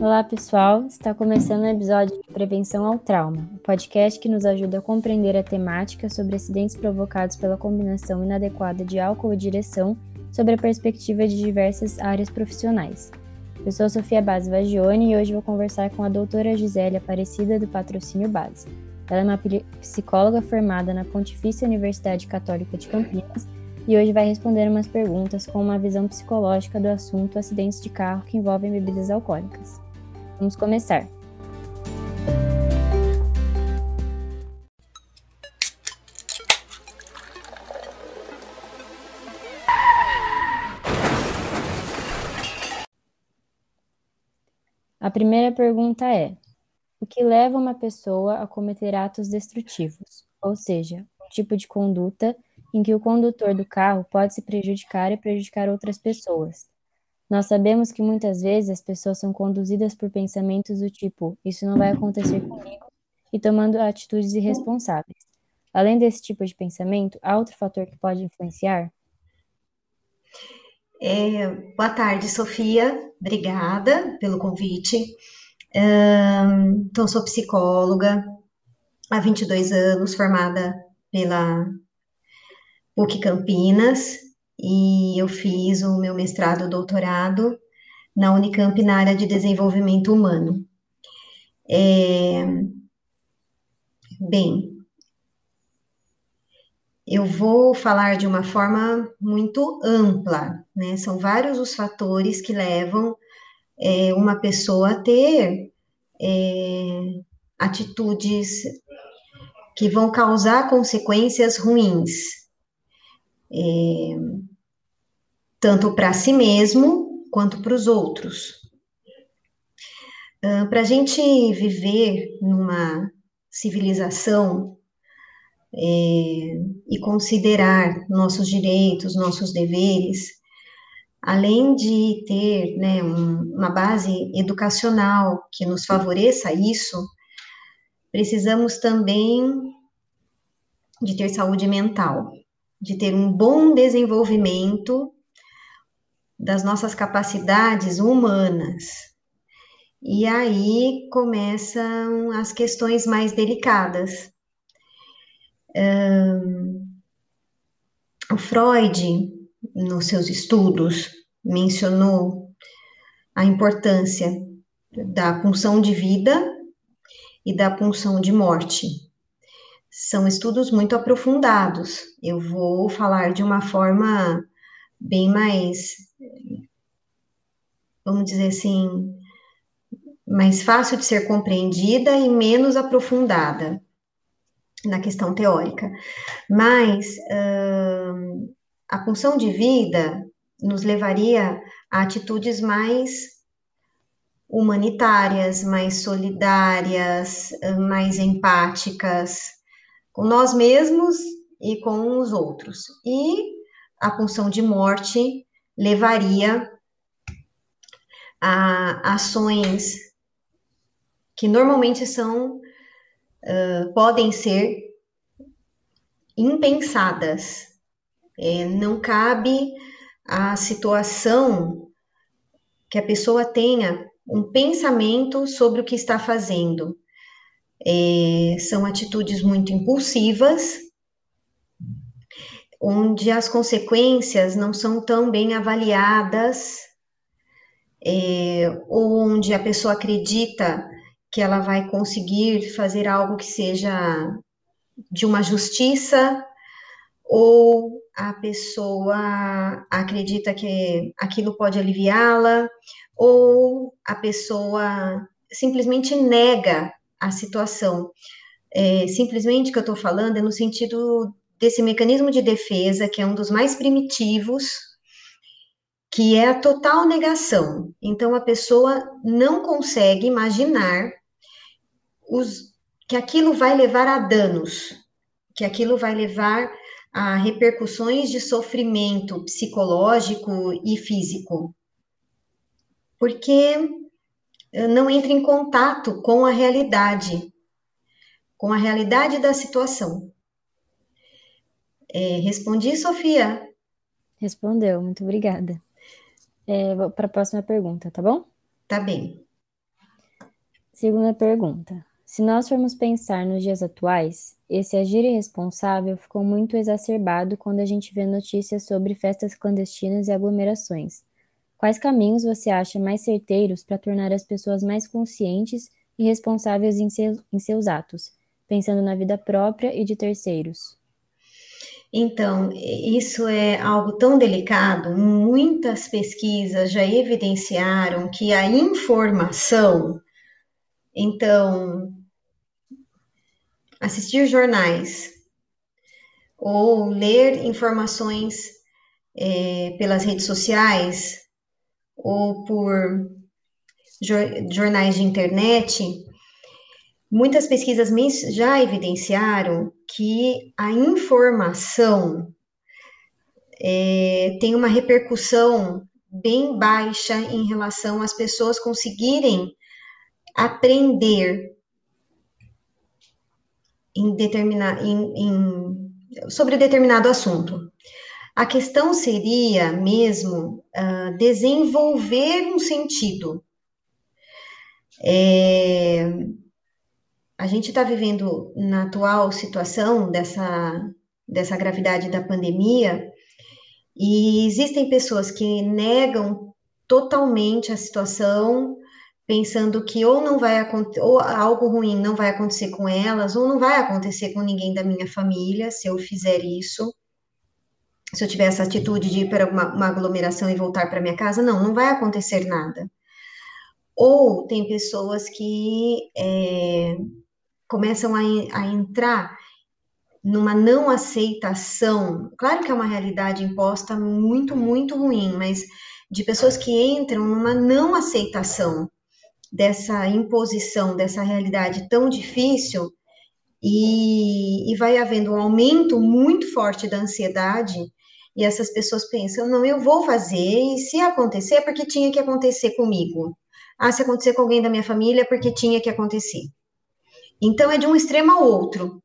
Olá, pessoal. Está começando o episódio de Prevenção ao Trauma, o um podcast que nos ajuda a compreender a temática sobre acidentes provocados pela combinação inadequada de álcool e direção sobre a perspectiva de diversas áreas profissionais. Eu sou Sofia Base Vagione e hoje vou conversar com a doutora Gisele Aparecida do Patrocínio Base. Ela é uma psicóloga formada na Pontifícia Universidade Católica de Campinas e hoje vai responder umas perguntas com uma visão psicológica do assunto acidentes de carro que envolvem bebidas alcoólicas. Vamos começar. A primeira pergunta é: o que leva uma pessoa a cometer atos destrutivos? Ou seja, um tipo de conduta em que o condutor do carro pode se prejudicar e prejudicar outras pessoas, nós sabemos que muitas vezes as pessoas são conduzidas por pensamentos do tipo: isso não vai acontecer comigo, e tomando atitudes irresponsáveis. Além desse tipo de pensamento, há outro fator que pode influenciar? É, boa tarde, Sofia. Obrigada pelo convite. Então, sou psicóloga há 22 anos, formada pela PUC Campinas, e eu fiz o meu mestrado, doutorado na Unicamp na área de desenvolvimento humano. É... Bem, eu vou falar de uma forma muito ampla, né? São vários os fatores que levam é, uma pessoa a ter é, atitudes que vão causar consequências ruins. É, tanto para si mesmo quanto para os outros. Uh, para a gente viver numa civilização é, e considerar nossos direitos, nossos deveres, além de ter né, um, uma base educacional que nos favoreça isso, precisamos também de ter saúde mental, de ter um bom desenvolvimento das nossas capacidades humanas. E aí começam as questões mais delicadas. Um, o Freud, nos seus estudos, mencionou a importância da punção de vida e da punção de morte. São estudos muito aprofundados. Eu vou falar de uma forma bem mais, vamos dizer assim, mais fácil de ser compreendida e menos aprofundada na questão teórica. Mas uh, a função de vida nos levaria a atitudes mais humanitárias, mais solidárias, mais empáticas com nós mesmos e com os outros. E a punção de morte levaria a ações que normalmente são, uh, podem ser impensadas. É, não cabe a situação que a pessoa tenha um pensamento sobre o que está fazendo. É, são atitudes muito impulsivas onde as consequências não são tão bem avaliadas, é, onde a pessoa acredita que ela vai conseguir fazer algo que seja de uma justiça, ou a pessoa acredita que aquilo pode aliviá-la, ou a pessoa simplesmente nega a situação. É, simplesmente que eu estou falando é no sentido desse mecanismo de defesa, que é um dos mais primitivos, que é a total negação. Então, a pessoa não consegue imaginar os, que aquilo vai levar a danos, que aquilo vai levar a repercussões de sofrimento psicológico e físico. Porque eh, não entra em contato com a realidade, com a realidade da situação. É, respondi, Sofia? Respondeu, muito obrigada. É, Para a próxima pergunta, tá bom? Tá bem. Segunda pergunta. Se nós formos pensar nos dias atuais, esse agir irresponsável ficou muito exacerbado quando a gente vê notícias sobre festas clandestinas e aglomerações. Quais caminhos você acha mais certeiros para tornar as pessoas mais conscientes e responsáveis em, seu, em seus atos, pensando na vida própria e de terceiros? Então, isso é algo tão delicado. Muitas pesquisas já evidenciaram que a informação, então, assistir jornais ou ler informações é, pelas redes sociais ou por jornais de internet, muitas pesquisas já evidenciaram que a informação é, tem uma repercussão bem baixa em relação às pessoas conseguirem aprender em em, em, sobre determinado assunto. A questão seria mesmo uh, desenvolver um sentido. É, a gente está vivendo na atual situação dessa, dessa gravidade da pandemia, e existem pessoas que negam totalmente a situação, pensando que ou não vai ou algo ruim não vai acontecer com elas, ou não vai acontecer com ninguém da minha família se eu fizer isso. Se eu tiver essa atitude de ir para uma, uma aglomeração e voltar para minha casa, não, não vai acontecer nada. Ou tem pessoas que é, começam a, a entrar numa não aceitação. Claro que é uma realidade imposta muito, muito ruim, mas de pessoas que entram numa não aceitação dessa imposição, dessa realidade tão difícil, e, e vai havendo um aumento muito forte da ansiedade, e essas pessoas pensam: não, eu vou fazer, e se acontecer, é porque tinha que acontecer comigo. Ah, se acontecer com alguém da minha família, é porque tinha que acontecer. Então, é de um extremo ao outro.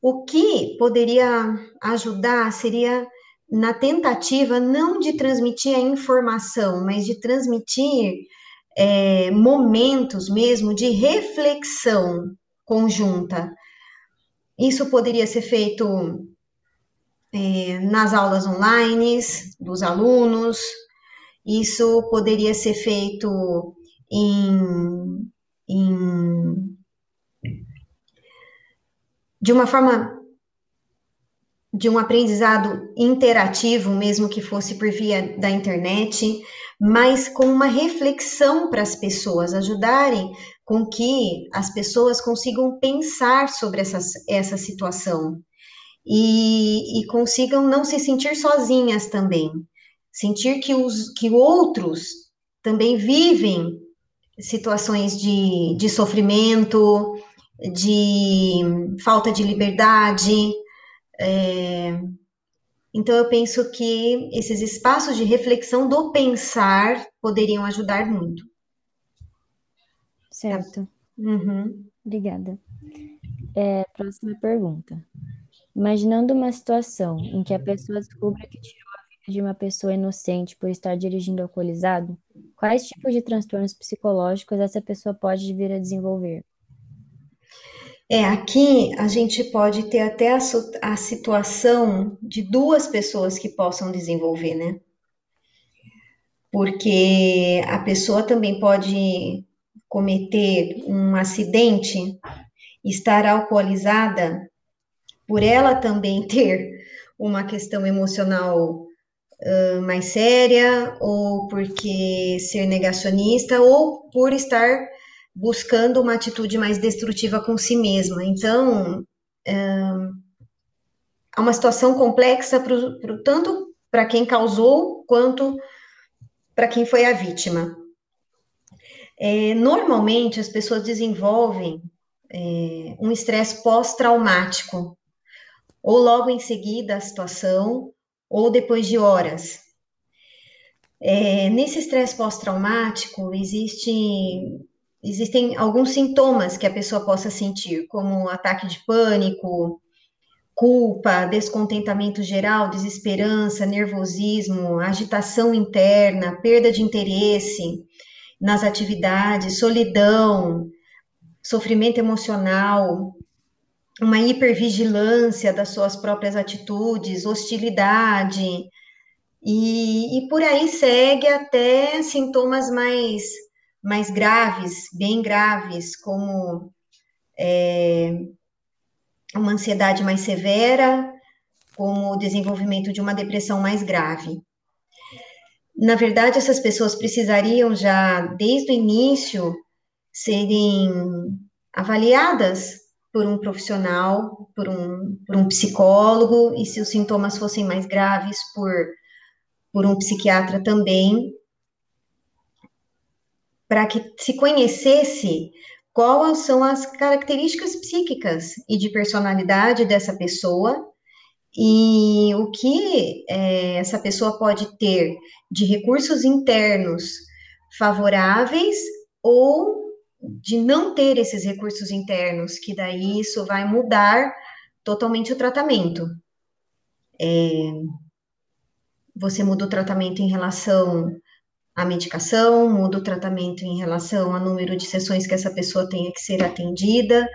O que poderia ajudar seria na tentativa não de transmitir a informação, mas de transmitir é, momentos mesmo de reflexão conjunta. Isso poderia ser feito é, nas aulas online dos alunos, isso poderia ser feito em, de uma forma de um aprendizado interativo, mesmo que fosse por via da internet, mas com uma reflexão para as pessoas, ajudarem com que as pessoas consigam pensar sobre essa, essa situação. E, e consigam não se sentir sozinhas também, sentir que, os, que outros também vivem situações de, de sofrimento, de falta de liberdade, é, então, eu penso que esses espaços de reflexão do pensar poderiam ajudar muito. Certo. Uhum. Obrigada. É, próxima pergunta. Imaginando uma situação em que a pessoa descubra que tirou a vida de uma pessoa inocente por estar dirigindo alcoolizado, quais tipos de transtornos psicológicos essa pessoa pode vir a desenvolver? É, aqui a gente pode ter até a, a situação de duas pessoas que possam desenvolver, né? Porque a pessoa também pode cometer um acidente, estar alcoolizada, por ela também ter uma questão emocional uh, mais séria, ou porque ser negacionista, ou por estar buscando uma atitude mais destrutiva com si mesma. Então, é, é uma situação complexa pro, pro, tanto para quem causou quanto para quem foi a vítima. É, normalmente, as pessoas desenvolvem é, um estresse pós-traumático, ou logo em seguida a situação, ou depois de horas. É, nesse estresse pós-traumático, existe existem alguns sintomas que a pessoa possa sentir, como ataque de pânico, culpa, descontentamento geral, desesperança, nervosismo, agitação interna, perda de interesse. nas atividades, solidão, sofrimento emocional, uma hipervigilância das suas próprias atitudes, hostilidade, e, e por aí segue até sintomas mais, mais graves, bem graves, como é, uma ansiedade mais severa, como o desenvolvimento de uma depressão mais grave. Na verdade, essas pessoas precisariam já, desde o início, serem avaliadas por um profissional, por um, por um psicólogo, e se os sintomas fossem mais graves, por, por um psiquiatra também, para que se conhecesse quais são as características psíquicas e de personalidade dessa pessoa e o que é, essa pessoa pode ter de recursos internos favoráveis ou de não ter esses recursos internos, que daí isso vai mudar totalmente o tratamento. É, você muda o tratamento em relação à medicação, muda o tratamento em relação ao número de sessões que essa pessoa tenha que ser atendida,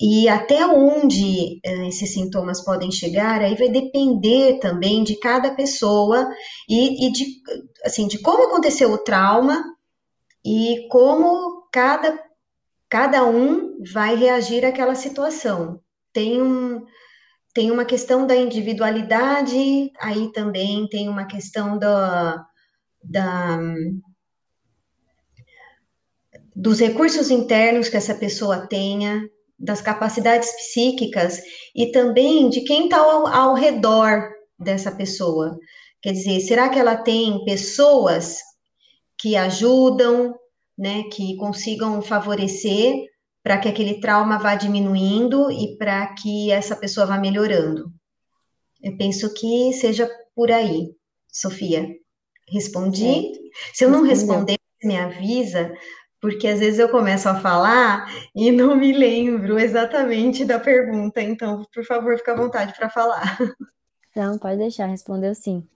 e até onde uh, esses sintomas podem chegar, aí vai depender também de cada pessoa e, e, de, assim, de como aconteceu o trauma e como cada, cada um vai reagir àquela situação. Tem, um, tem uma questão da individualidade, aí também tem uma questão da, da dos recursos internos que essa pessoa tenha, das capacidades psíquicas e também de quem está ao, ao redor dessa pessoa. Quer dizer, será que ela tem pessoas que ajudam, né, que consigam favorecer para que aquele trauma vá diminuindo e para que essa pessoa vá melhorando? Eu penso que seja por aí, Sofia. Respondi? Certo. Se eu não responder, me avisa, porque às vezes eu começo a falar e não me lembro exatamente da pergunta, então, por favor, fica à vontade para falar. Não, pode deixar, respondeu sim.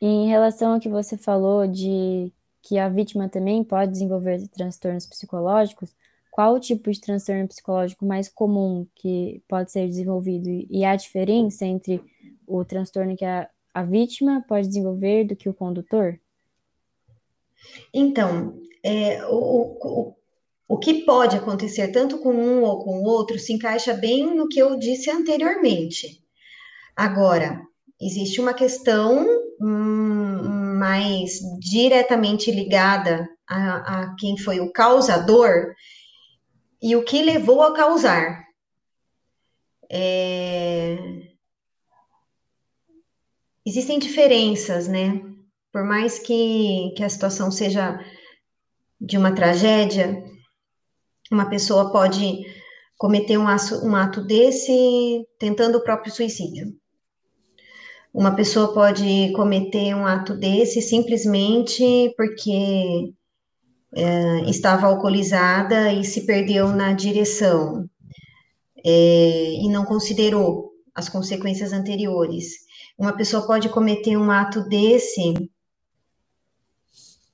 Em relação ao que você falou de que a vítima também pode desenvolver transtornos psicológicos, qual o tipo de transtorno psicológico mais comum que pode ser desenvolvido e a diferença entre o transtorno que a, a vítima pode desenvolver do que o condutor? Então, é, o, o, o que pode acontecer tanto com um ou com o outro se encaixa bem no que eu disse anteriormente. Agora, existe uma questão hum, mais diretamente ligada a, a quem foi o causador e o que levou a causar. É... Existem diferenças, né? Por mais que, que a situação seja de uma tragédia, uma pessoa pode cometer um ato, um ato desse tentando o próprio suicídio. Uma pessoa pode cometer um ato desse simplesmente porque é, estava alcoolizada e se perdeu na direção é, e não considerou as consequências anteriores. Uma pessoa pode cometer um ato desse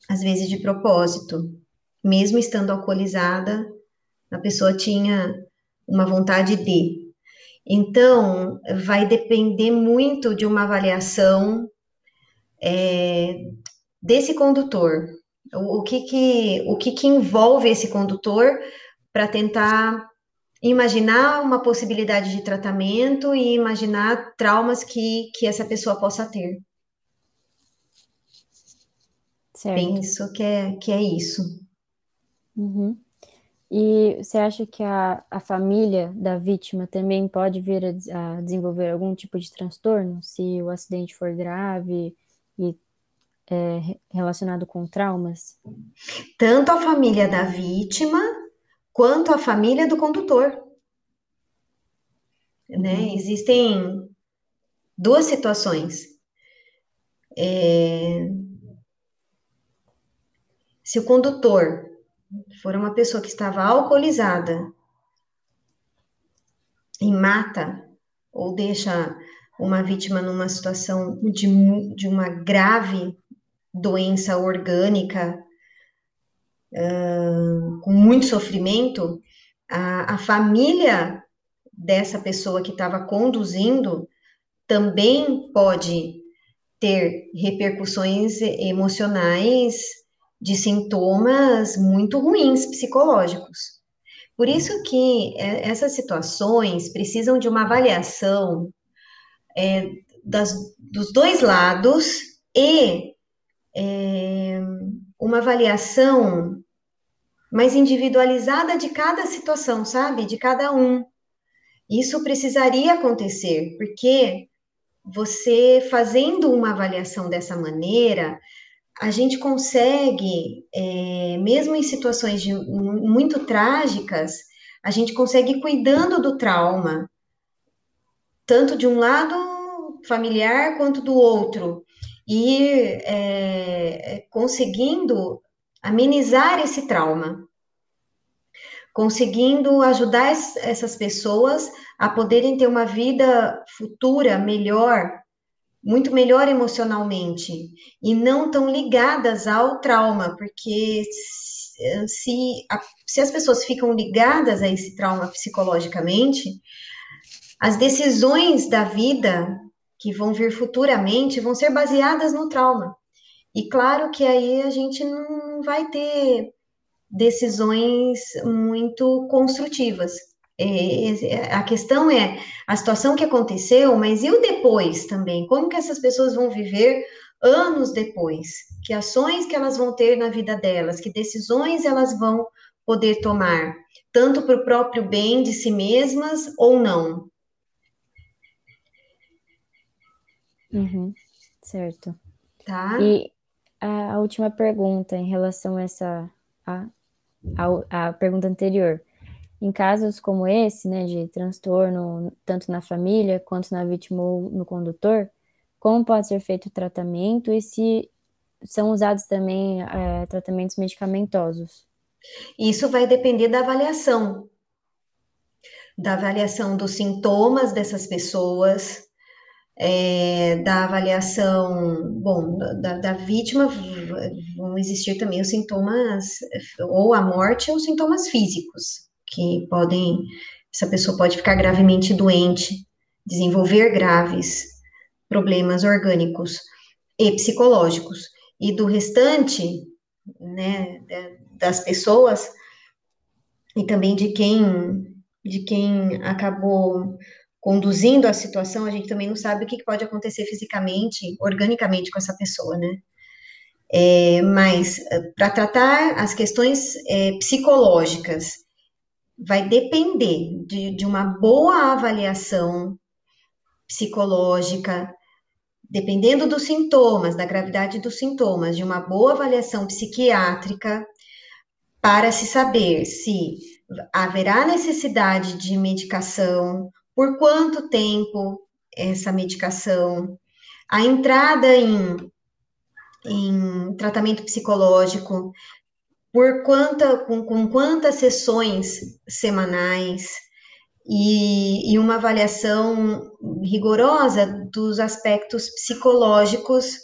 às vezes de propósito. Mesmo estando alcoolizada, a pessoa tinha uma vontade de. Então, vai depender muito de uma avaliação é, desse condutor. O, o, que, que, o que, que envolve esse condutor para tentar imaginar uma possibilidade de tratamento e imaginar traumas que, que essa pessoa possa ter. Certo. Penso que é, que é isso. Uhum. E você acha que a, a família da vítima também pode vir a, a, desenvolver algum tipo de transtorno se o acidente for grave e é, relacionado com traumas? Tanto a família da vítima quanto a família do condutor. Né? Uhum. Existem duas situações. É, se o condutor for uma pessoa que estava alcoolizada e mata ou deixa uma vítima numa situação de, de uma grave doença orgânica, uh, com muito sofrimento, a, a família dessa pessoa que estava conduzindo também pode ter repercussões emocionais de sintomas muito ruins psicológicos. Por isso que é, essas situações precisam de uma avaliação é, das, dos dois lados e é, uma avaliação mais individualizada de cada situação, sabe? De cada um. Isso precisaria acontecer, porque você fazendo uma avaliação dessa maneira, a gente consegue, é, mesmo em situações de, muito trágicas, a gente consegue ir cuidando do trauma, tanto de um lado familiar quanto do outro, e é, conseguindo amenizar esse trauma, conseguindo ajudar essas pessoas a poderem ter uma vida futura melhor, muito melhor emocionalmente, e não tão ligadas ao trauma, porque se, se as pessoas ficam ligadas a esse trauma psicologicamente, as decisões da vida que vão vir futuramente vão ser baseadas no trauma. E claro que aí a gente não vai ter decisões muito construtivas. É, a questão é a situação que aconteceu, mas e o depois também? Como que essas pessoas vão viver anos depois? Que ações que elas vão ter na vida delas? Que decisões elas vão poder tomar? Tanto para o próprio bem de si mesmas ou não? Uhum, certo. Tá. E a, a última pergunta em relação a essa a, a, a pergunta anterior. Em casos como esse, né, de transtorno tanto na família quanto na vítima ou no condutor, como pode ser feito o tratamento e se são usados também é, tratamentos medicamentosos? Isso vai depender da avaliação, da avaliação dos sintomas dessas pessoas, é, da avaliação, bom, da, da, vítima, vão existir também os sintomas, ou a morte, ou sintomas físicos, que podem, essa pessoa pode ficar gravemente doente, desenvolver graves problemas orgânicos e psicológicos. E do restante, né, das pessoas, e também de quem, de quem acabou conduzindo a situação, a gente também não sabe o que pode acontecer fisicamente, organicamente com essa pessoa, né? É, mas eh, para tratar as questões é, psicológicas, vai depender de, de uma boa avaliação psicológica, dependendo dos sintomas, da gravidade dos sintomas, de uma boa avaliação psiquiátrica, para se saber se haverá necessidade de medicação por quanto tempo essa medicação, a entrada em, em tratamento psicológico, por quanta, com, com quantas sessões semanais, e, e, uma avaliação rigorosa dos aspectos psicológicos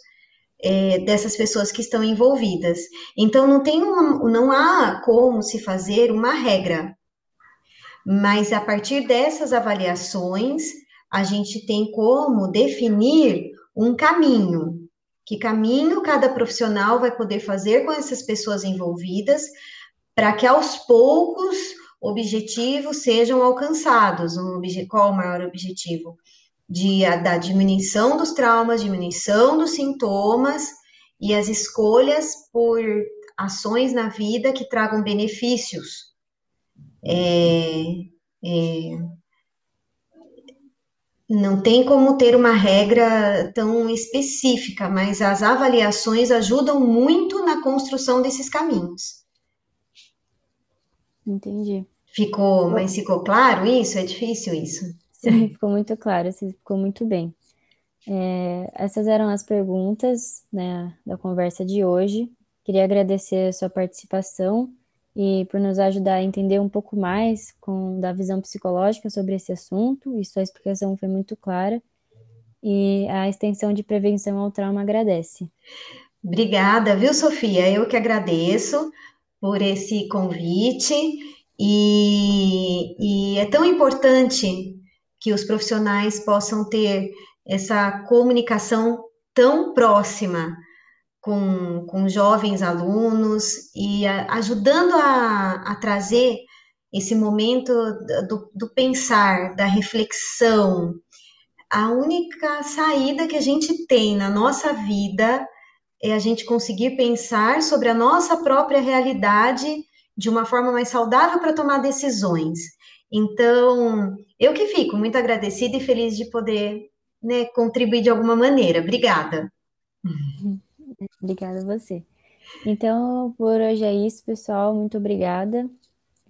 é, dessas pessoas que estão envolvidas. Então, não, tem uma, não há como se fazer uma regra. Mas a partir dessas avaliações, a gente tem como definir um caminho. Que caminho cada profissional vai poder fazer com essas pessoas envolvidas para que aos poucos objetivos sejam alcançados. Um qual o maior objetivo? De, da diminuição dos traumas, diminuição dos sintomas e as escolhas por ações na vida que tragam benefícios é, é, não tem como ter uma regra tão específica, mas as avaliações ajudam muito na construção desses caminhos. Entendi. Ficou, mas ficou claro isso? É difícil isso? Sim, ficou muito claro, ficou muito bem. É, essas eram as perguntas né, da conversa de hoje. Queria agradecer a sua participação e por nos ajudar a entender um pouco mais com da visão psicológica sobre esse assunto, e sua explicação foi muito clara. E a extensão de prevenção ao trauma agradece. Obrigada, viu, Sofia? Eu que agradeço. por esse convite e, e é tão importante que os profissionais possam ter essa comunicação tão próxima com, com jovens alunos e a, ajudando a, a, trazer esse momento do, do pensar, da reflexão. A única saída que a gente tem na nossa vida é a gente conseguir pensar sobre a nossa própria realidade de uma forma mais saudável para tomar decisões. Então, eu que fico muito agradecida e feliz de poder né, contribuir de alguma maneira. Obrigada. Obrigada a você. Então, por hoje é isso, pessoal. Muito obrigada.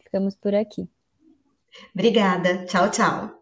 Ficamos por aqui. Obrigada. Tchau, tchau.